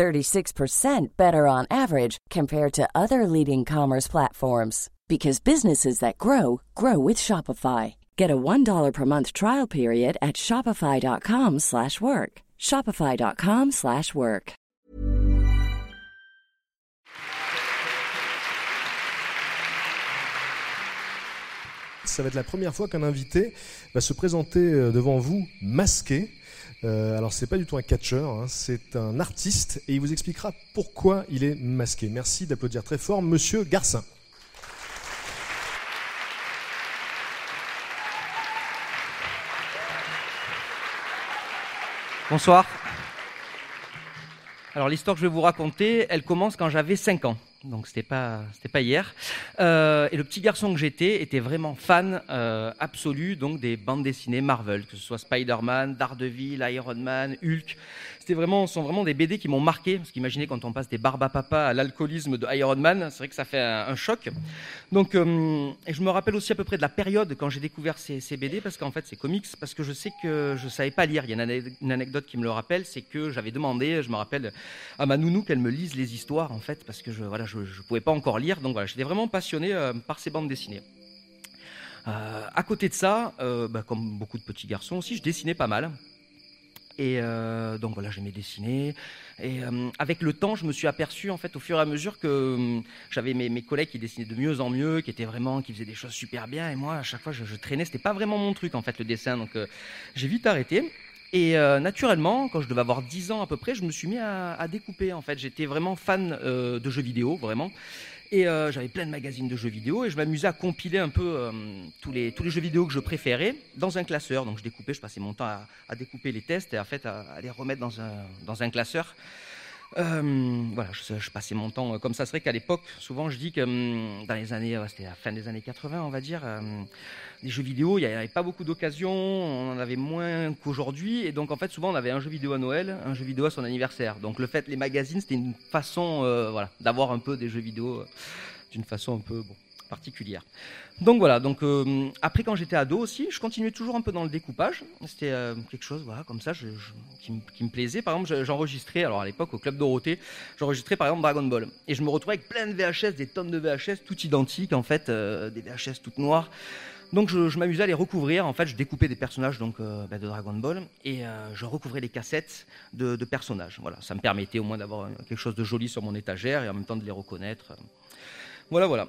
36% better on average compared to other leading commerce platforms because businesses that grow grow with Shopify. Get a $1 per month trial period at shopify.com/work. shopify.com/work. Ça va être la première fois qu'un invité va se présenter euh, devant vous masqué. Euh, alors c'est pas du tout un catcheur, hein, c'est un artiste et il vous expliquera pourquoi il est masqué. Merci d'applaudir très fort Monsieur Garcin. Bonsoir. Alors l'histoire que je vais vous raconter, elle commence quand j'avais 5 ans. Donc c'était pas c'était pas hier. Euh, et le petit garçon que j'étais était vraiment fan euh, absolu donc des bandes dessinées Marvel, que ce soit Spider-Man, Daredevil, Iron Man, Hulk c'était vraiment, sont vraiment des BD qui m'ont marqué. Parce qu'imaginez quand on passe des barbes à papa à l'alcoolisme de Iron Man, c'est vrai que ça fait un, choc. Donc, euh, et je me rappelle aussi à peu près de la période quand j'ai découvert ces, BD, parce qu'en fait c'est comics, parce que je sais que je savais pas lire. Il y a une, anecdote qui me le rappelle, c'est que j'avais demandé, je me rappelle à ma nounou qu'elle me lise les histoires en fait, parce que je voilà, je, pouvais pas encore lire. Donc voilà, j'étais vraiment passionné euh, par ces bandes dessinées. Euh, à côté de ça, bah, comme beaucoup de petits garçons aussi, je dessinais pas mal. Et euh, donc voilà, j'aimais dessiner. Et euh, avec le temps, je me suis aperçu, en fait, au fur et à mesure que euh, j'avais mes, collègues qui dessinaient de mieux en mieux, qui étaient vraiment, qui faisaient des choses super bien. Et moi, à chaque fois, je, je traînais. C'était pas vraiment mon truc, en fait, le dessin. Donc j'ai vite arrêté. Et naturellement, quand je devais avoir 10 ans à peu près, je me suis mis à, à découper. En fait, j'étais vraiment fan de jeux vidéo, vraiment. Et euh, j'avais plein de magazines de jeux vidéo et je m'amusais à compiler un peu euh, tous, les, tous les jeux vidéo que je préférais dans un classeur. Donc je découpais, je passais mon temps à, à découper les tests et en fait à, à les remettre dans un, dans un classeur. Euh, voilà, je, passais mon temps comme ça. C'est vrai qu'à l'époque, souvent je dis que hum, dans les années, c'était la fin des années 80, on va dire, les jeux vidéo, il n'y avait pas beaucoup d'occasions, on en avait moins qu'aujourd'hui, et donc en fait souvent on avait un jeu vidéo à Noël, un jeu vidéo à son anniversaire. Donc le fait, les magazines, c'était une façon, euh, voilà, d'avoir un peu des jeux vidéo euh, d'une façon un peu particulière. Donc voilà, donc euh, après quand j'étais ado aussi, je continuais toujours un peu dans le découpage. C'était quelque chose, voilà, comme ça, qui, me plaisait. Par exemple, j'enregistrais, alors à l'époque au club Dorothée, j'enregistrais par exemple Dragon Ball, et je me retrouvais avec plein de VHS, des tonnes de VHS, toutes identiques en fait, des VHS toutes noires. Donc je, m'amusais à les recouvrir. En fait, je découpais des personnages donc euh, bah, de Dragon Ball et euh, je recouvrais les cassettes de, personnages. Voilà, ça me permettait au moins d'avoir quelque chose de joli sur mon étagère et en même temps de les reconnaître. Voilà, voilà.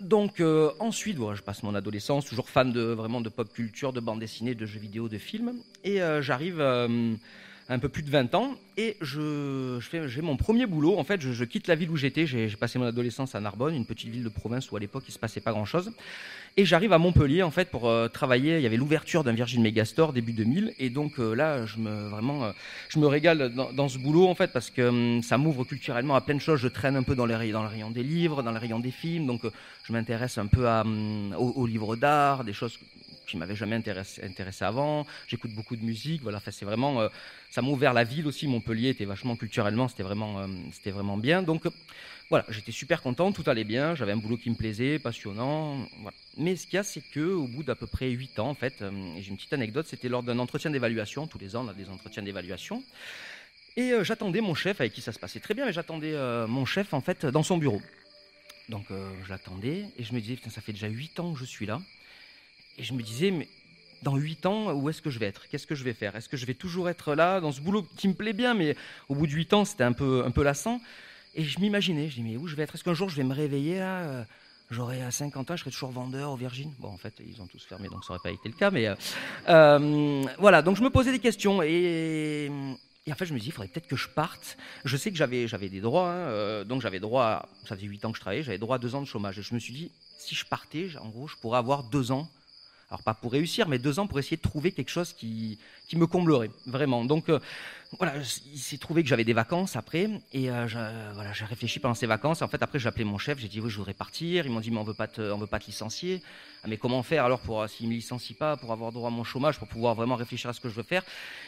Donc euh, ensuite, je passe mon adolescence, toujours fan de vraiment de pop culture, de bande dessinée, de jeux vidéo, de films, et j'arrive un peu plus de 20 ans et je, je j'ai mon premier boulot. En fait, je, quitte la ville où j'étais. J'ai, passé mon adolescence à Narbonne, une petite ville de province où à l'époque il se passait pas grand chose. Et j'arrive à Montpellier en fait pour euh, travailler. Il y avait l'ouverture d'un Virgin Megastore début 2000 et donc euh, là, je me vraiment, euh, je me régale dans, ce boulot en fait parce que hum, ça m'ouvre culturellement à plein de choses. Je traîne un peu dans les dans le rayon des livres, dans le rayon des films. Donc je m'intéresse un peu à, hum, aux livres d'art, des choses qui m'avait jamais intéressé, avant. J'écoute beaucoup de musique. Voilà, c'est vraiment, euh, ça m'a ouvert la ville aussi. Montpellier était vachement culturellement, c'était vraiment, euh, c'était vraiment bien. Donc voilà, j'étais super content, tout allait bien. J'avais un boulot qui me plaisait, passionnant. Mais ce qu'il y a, c'est que au bout d'à peu près 8 ans, en fait, euh, j'ai une petite anecdote. C'était lors d'un entretien d'évaluation. Tous les ans, on a des entretiens d'évaluation. Et j'attendais mon chef, avec qui ça se passait très bien, mais j'attendais mon chef en fait dans son bureau. Donc je l'attendais et je me disais, ça fait déjà 8 ans que je suis là. Et je me disais, mais dans huit ans, où est-ce que je vais être? Qu'est-ce que je vais faire? Est-ce que je vais toujours être là, dans ce boulot qui me plaît bien, mais au bout de huit ans, c'était un peu, un peu lassant? Et je m'imaginais, je dis, mais où je vais être? Est-ce qu'un jour, je vais me réveiller là euh, J'aurai à 50 ans, je serai toujours vendeur au Virgin. Bon, en fait, ils ont tous fermé, donc ça n'aurait pas été le cas. Mais euh, euh, voilà, donc je me posais des questions. Et, en fait, je me dis, il faudrait peut-être que je parte. Je sais que j'avais, j'avais des droits, hein, donc j'avais droit, à, ça faisait 8 ans que je travaillais, j'avais droit à deux ans de chômage. Et je me suis dit, si je partais, en gros, je pourrais avoir deux ans alors pas pour réussir, mais deux ans pour essayer de trouver quelque chose qui, qui me comblerait, vraiment. Donc, euh, voilà, il s'est trouvé que j'avais des vacances après, et euh, voilà, j'ai réfléchi pendant ces vacances. En fait, après, j'ai appelé mon chef, j'ai dit oui, je voudrais partir. Ils m'ont dit mais on veut pas te, veut pas te licencier. Ah, mais comment faire alors pour s'ils me licencient pas, pour avoir droit à mon chômage, pour pouvoir vraiment réfléchir à ce que je veux faire?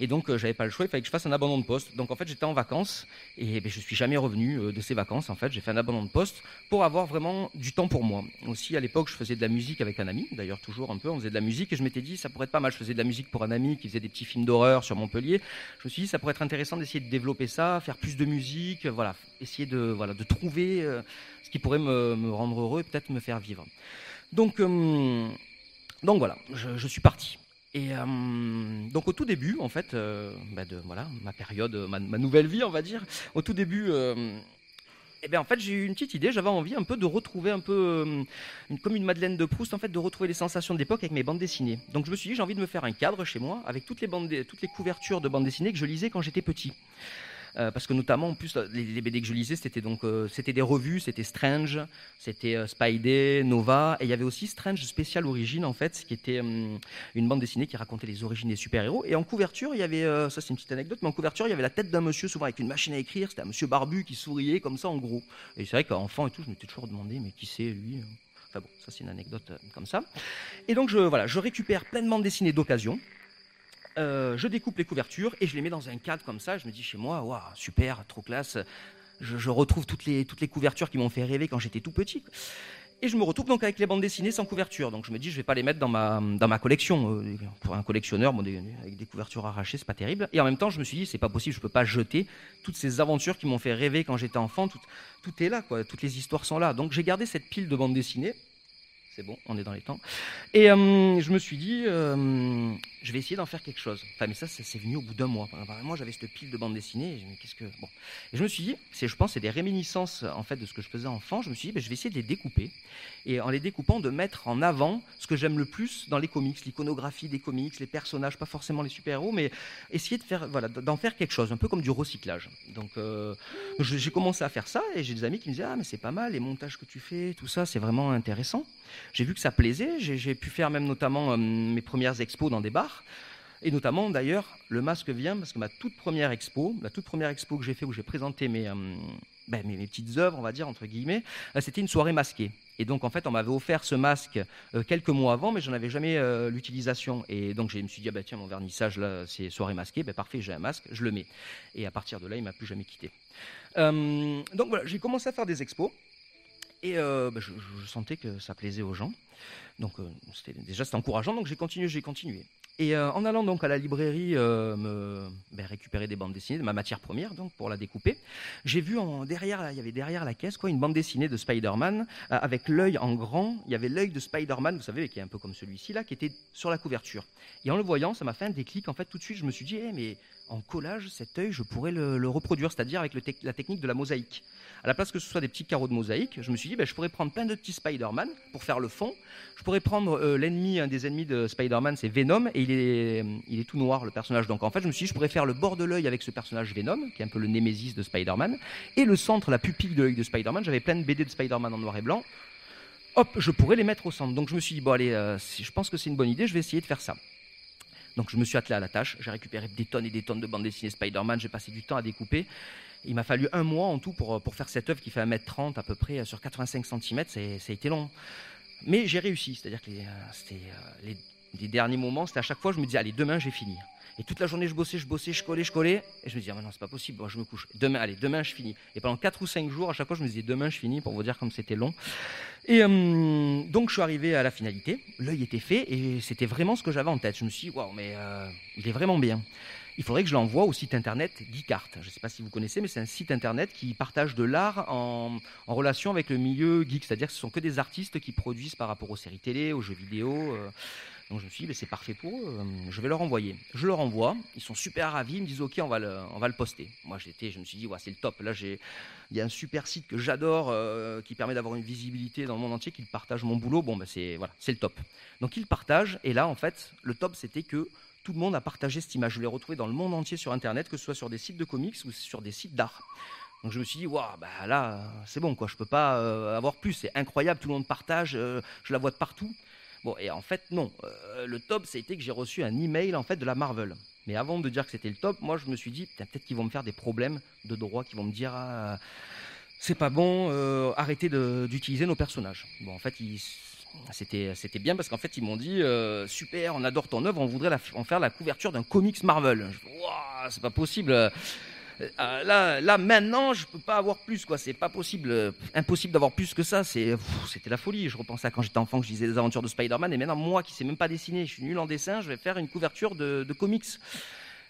Et donc, euh, j'avais pas le choix, il fallait que je fasse un abandon de poste. Donc, en fait, j'étais en vacances et ben, je suis jamais revenu euh, de ces vacances. En fait, j'ai fait un abandon de poste pour avoir vraiment du temps pour moi. Aussi, à l'époque, je faisais de la musique avec un ami, d'ailleurs toujours un peu, on faisait de la musique et je m'étais dit ça pourrait être pas mal. Je faisais de la musique pour un ami qui faisait des petits films d'horreur sur Montpellier. Je me suis dit ça pourrait être intéressant d'essayer de développer ça, faire plus de musique, voilà, essayer de voilà de trouver euh, ce qui pourrait me, rendre heureux et peut-être me faire vivre. Donc donc voilà, je, suis parti. Et euh, donc au tout début, en fait, euh, bah, de voilà ma période, ma, nouvelle vie, on va dire. Au tout début, euh, eh bien, en fait, j'ai eu une petite idée. J'avais envie un peu de retrouver un peu, comme une Madeleine de Proust, en fait, de retrouver les sensations d'époque avec mes bandes dessinées. Donc je me suis dit, j'ai envie de me faire un cadre chez moi avec toutes les bandes, toutes les couvertures de bandes dessinées que je lisais quand j'étais petit. Euh, parce que notamment, en plus, les, BD que je lisais, c'était donc euh, c'était des revues, c'était Strange, c'était euh, Spidey, Nova, et il y avait aussi Strange Special Origin en fait, qui était une bande dessinée qui racontait les origines des super-héros. Et en couverture, il y avait, ça c'est une petite anecdote, mais en couverture, il y avait la tête d'un monsieur, souvent avec une machine à écrire. C'était un monsieur barbu qui souriait comme ça en gros. Et c'est vrai qu'enfant et tout, je m'étais toujours demandé, mais qui c'est lui Enfin bon, ça c'est une anecdote comme ça. Et donc je, voilà, je récupère plein de bandes dessinées d'occasion. Euh, je découpe les couvertures et je les mets dans un cadre comme ça. Je me dis chez moi, waouh, super, trop classe. Je, retrouve toutes les, couvertures qui m'ont fait rêver quand j'étais tout petit. Et je me retrouve donc avec les bandes dessinées sans couverture. Donc je me dis, je vais pas les mettre dans ma, collection. Euh, pour un collectionneur, avec des couvertures arrachées, c'est pas terrible. Et en même temps, je me suis dit, c'est pas possible, je peux pas jeter toutes ces aventures qui m'ont fait rêver quand j'étais enfant. Tout, tout est là, quoi. Toutes les histoires sont là. Donc j'ai gardé cette pile de bandes dessinées c'est bon, on est dans les temps. Et euh, je me suis dit, euh, je vais essayer d'en faire quelque chose. Enfin, mais ça, c'est venu au bout d'un mois. moi, j'avais cette pile de bande dessinée. Et qu'est-ce que bon je me suis dit, c'est, je pense, c'est des réminiscences en fait de ce que je faisais enfant. Je me suis dit, ben, je vais essayer de les découper et en les découpant, de mettre en avant ce que j'aime le plus dans les comics, l'iconographie des comics, les personnages, pas forcément les super-héros, mais essayer de faire, voilà, d'en faire quelque chose, un peu comme du recyclage. Donc, euh, j'ai commencé à faire ça et j'ai des amis qui me disaient, ah mais c'est pas mal, les montages que tu fais, tout ça, c'est vraiment intéressant. J'ai vu que ça plaisait. J'ai pu faire même notamment euh, mes premières expos dans des bars. Et notamment, d'ailleurs, le masque vient parce que ma toute première expo, la toute première expo que j'ai fait où j'ai présenté mes, euh, ben, mes, petites œuvres, on va dire, entre guillemets, euh, c'était une soirée masquée. Et donc, en fait, on m'avait offert ce masque quelques mois avant, mais je n'en avais jamais l'utilisation. Et donc, je me suis dit, ah ben, tiens, mon vernissage, là, c'est soirée masquée, ben, parfait, j'ai un masque, je le mets. Et à partir de là, il m'a plus jamais quitté. donc voilà, j'ai commencé à faire des expos. Et euh, bah, je, sentais que ça plaisait aux gens. Donc euh, déjà c'était encourageant, donc j'ai continué, j'ai continué. Et euh, en allant donc à la librairie me ben, récupérer des bandes dessinées de ma matière première donc pour la découper, j'ai vu en, derrière, il y avait derrière la caisse quoi une bande dessinée de Spider-Man avec l'œil en grand. Il y avait l'œil de Spider-Man, vous savez, qui est un peu comme celui-ci là, qui était sur la couverture. Et en le voyant, ça m'a fait un déclic. En fait, tout de suite, je me suis dit, eh, mais en collage, cet œil, je pourrais le, reproduire, c'est-à-dire avec la technique de la mosaïque à la place que ce soit des petits carreaux de mosaïque, je me suis dit, ben, je pourrais prendre plein de petits Spider-Man pour faire le fond. Je pourrais prendre euh, l'ennemi, un des ennemis de Spider-Man, c'est Venom, et il est, il est tout noir, le personnage. Donc en fait, je me suis dit, je pourrais faire le bord de l'œil avec ce personnage Venom, qui est un peu le némésis de Spider-Man, et le centre, la pupille de l'œil de Spider-Man. J'avais plein de BD de Spider-Man en noir et blanc. Hop, je pourrais les mettre au centre. Donc je me suis dit, bon allez, euh, je pense que c'est une bonne idée, je vais essayer de faire ça. Donc je me suis attelé à la tâche, j'ai récupéré des tonnes et des tonnes de bandes dessinées Spider-Man, j'ai passé du temps à découper. Il m'a fallu un mois en tout pour, pour faire cette œuvre qui fait 1m30 à peu près sur 85 cm, ça a été long. Mais j'ai réussi, c'est-à-dire que euh, euh, les, derniers moments, c'était à chaque fois, je me disais, allez, demain, je vais finir. Et toute la journée, je bossais, je bossais, je collais, je collais. Et je me disais, ah, non, c'est pas possible, je me couche. Demain, allez, demain, je finis. Et pendant 4 ou 5 jours, à chaque fois, je me disais, demain, je finis, pour vous dire comme c'était long. Et euh, donc, je suis arrivé à la finalité. L'œil était fait et c'était vraiment ce que j'avais en tête. Je me suis dit, waouh, mais euh, il est vraiment bien. Il faudrait que je l'envoie au site internet Geekart. Je ne sais pas si vous connaissez, mais c'est un site internet qui partage de l'art en, relation avec le milieu geek. C'est-à-dire que ce sont que des artistes qui produisent par rapport aux séries télé, aux jeux vidéo. Euh, donc je me suis dit, c'est parfait pour eux, euh, je vais leur envoyer. Je leur envoie, ils sont super ravis, ils me disent, ok, on va le, on va le poster. Moi j'étais, je me suis dit, c'est le top. Là, il y a un super site que j'adore, euh, qui permet d'avoir une visibilité dans le monde entier, qui partage mon boulot. Bon, ben c'est, voilà, c'est le top. Donc ils partagent, et là, en fait, le top, c'était que tout le monde a partagé cette image. Je l'ai retrouvée dans le monde entier sur Internet, que ce soit sur des sites de comics ou sur des sites d'art. Donc je me suis dit, waouh, bah là, c'est bon, quoi. Je peux pas euh, avoir plus. C'est incroyable, tout le monde partage. je la vois de partout. Bon, et en fait, non. le top, c'était que j'ai reçu un email en fait de la Marvel. Mais avant de dire que c'était le top, moi je me suis dit peut-être qu'ils vont me faire des problèmes de droit, qu'ils vont me dire ah, c'est pas bon, euh, arrêtez d'utiliser nos personnages. Bon, en fait, c'était c'était bien parce qu'en fait ils m'ont dit euh, super, on adore ton œuvre, on voudrait en faire la couverture d'un comics Marvel. c'est pas possible. Euh, là, là, maintenant, je peux pas avoir plus, quoi. C'est pas possible, euh, impossible d'avoir plus que ça. C'est, c'était la folie. Je repensais à quand j'étais enfant, que je disais les aventures de Spider-Man, et maintenant, moi, qui sais même pas dessiner, je suis nul en dessin, je vais faire une couverture de, comics.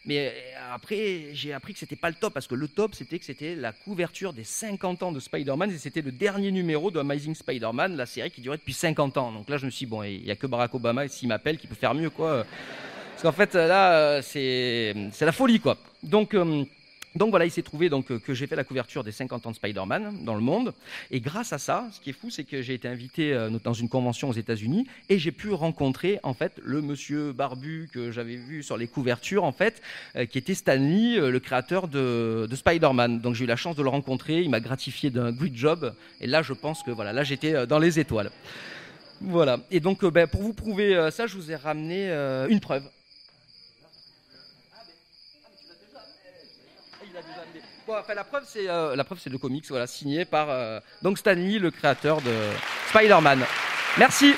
Mais euh, après, j'ai appris que c'était pas le top, parce que le top, c'était que c'était la couverture des 50 ans de Spider-Man, et c'était le dernier numéro de Amazing Spider-Man, la série qui durait depuis 50 ans. Donc là, je me suis dit, bon, il y a que Barack Obama, s'il m'appelle, qui peut faire mieux, quoi. Parce qu'en fait, là, c'est, c'est la folie, quoi. Donc, donc voilà, il s'est trouvé donc, que j'ai fait la couverture des 50 ans de Spider-Man dans le monde. Et grâce à ça, ce qui est fou, c'est que j'ai été invité euh, dans une convention aux États-Unis et j'ai pu rencontrer en fait le monsieur barbu que j'avais vu sur les couvertures en fait, euh, qui était Stan Lee, euh, le créateur de, de Spider-Man. Donc j'ai eu la chance de le rencontrer. Il m'a gratifié d'un great job. Et là, je pense que voilà, là j'étais dans les étoiles. Voilà. Et donc, ben, pour vous prouver ça, je vous ai ramené une preuve. Preuve, c'est euh, la preuve, c'est le comics, voilà, signé par euh, donc Stan le créateur de Spider-Man. Merci.